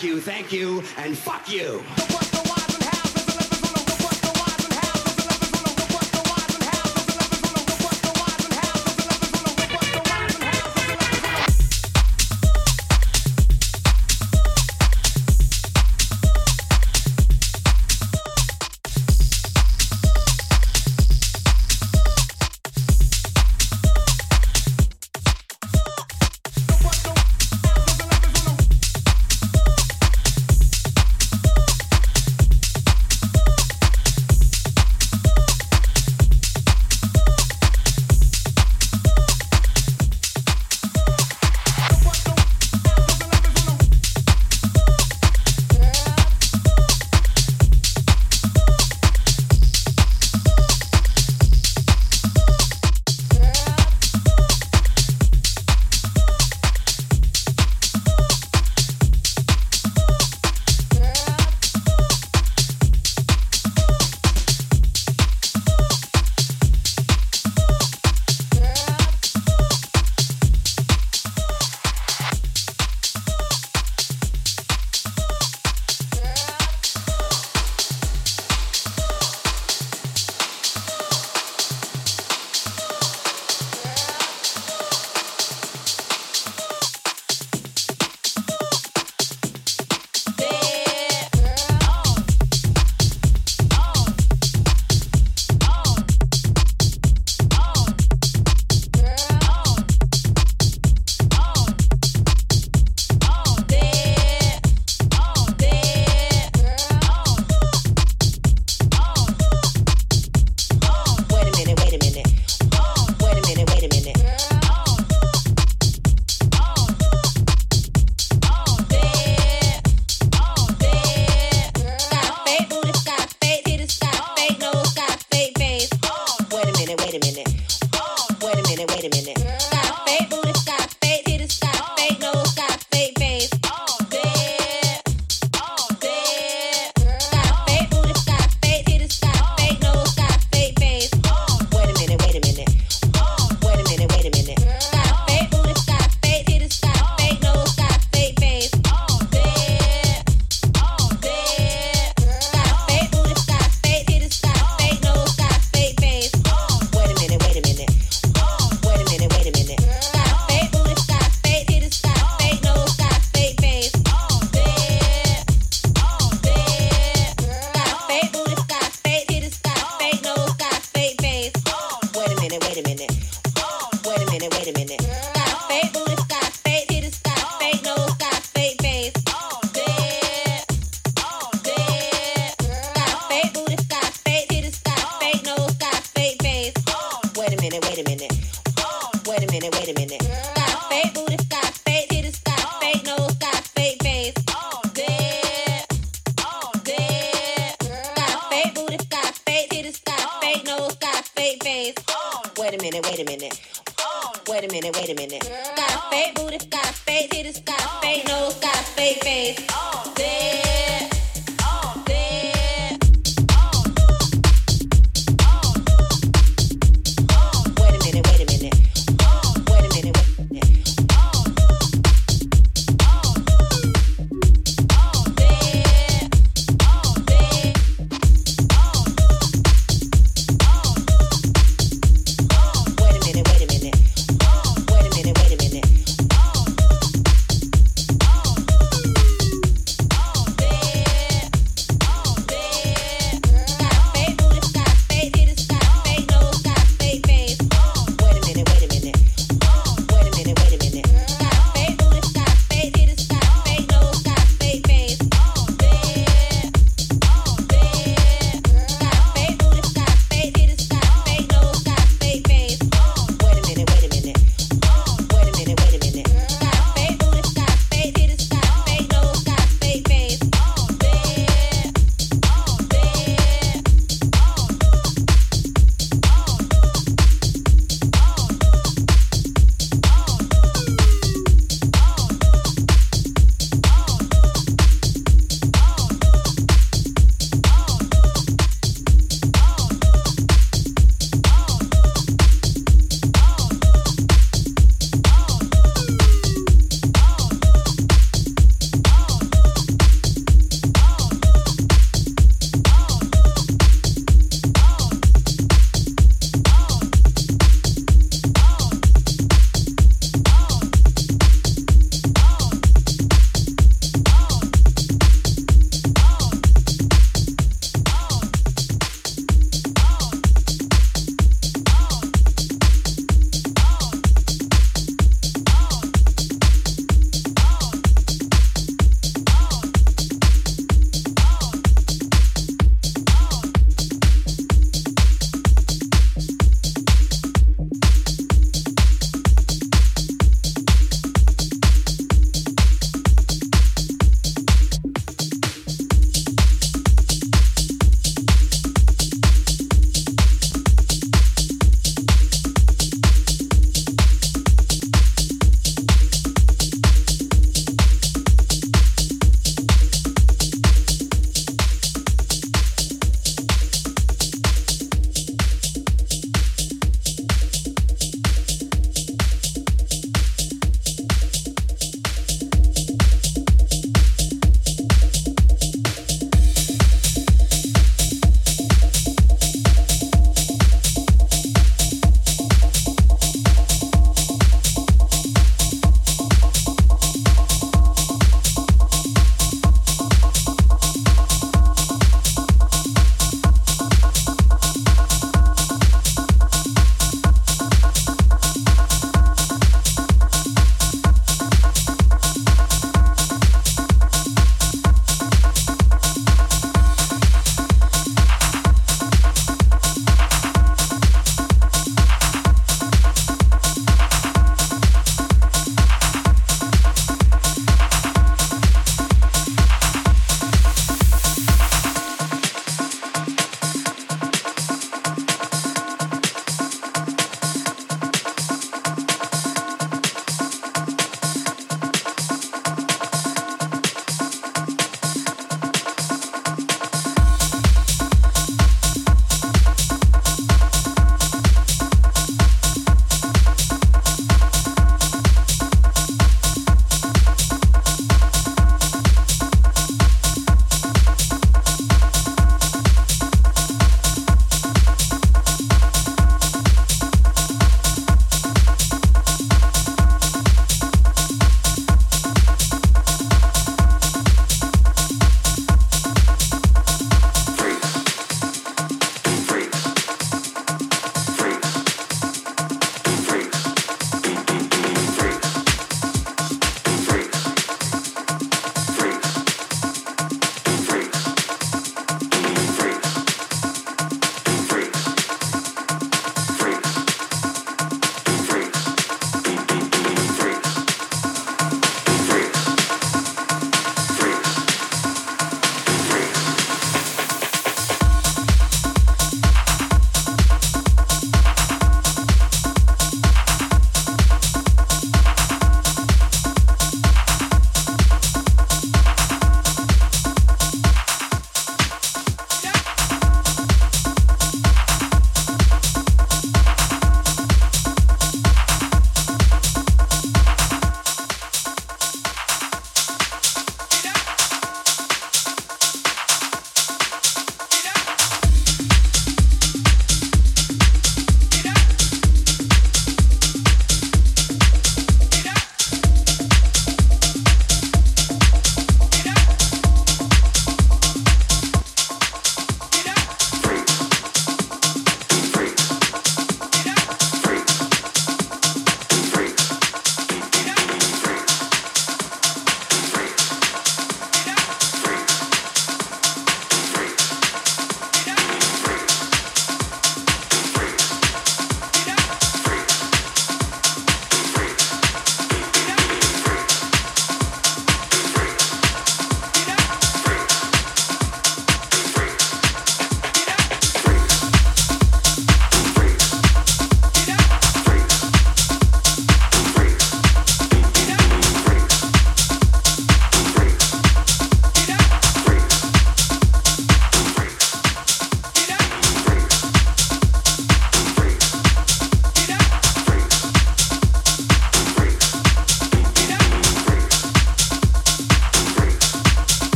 thank you, thank you, and fuck you.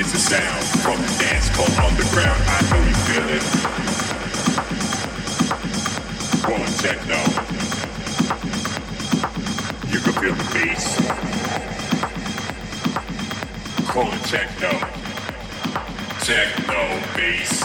It's a sound from the dance called underground. I know you feel it. Rolling techno. You can feel the bass. Call it techno. Techno bass.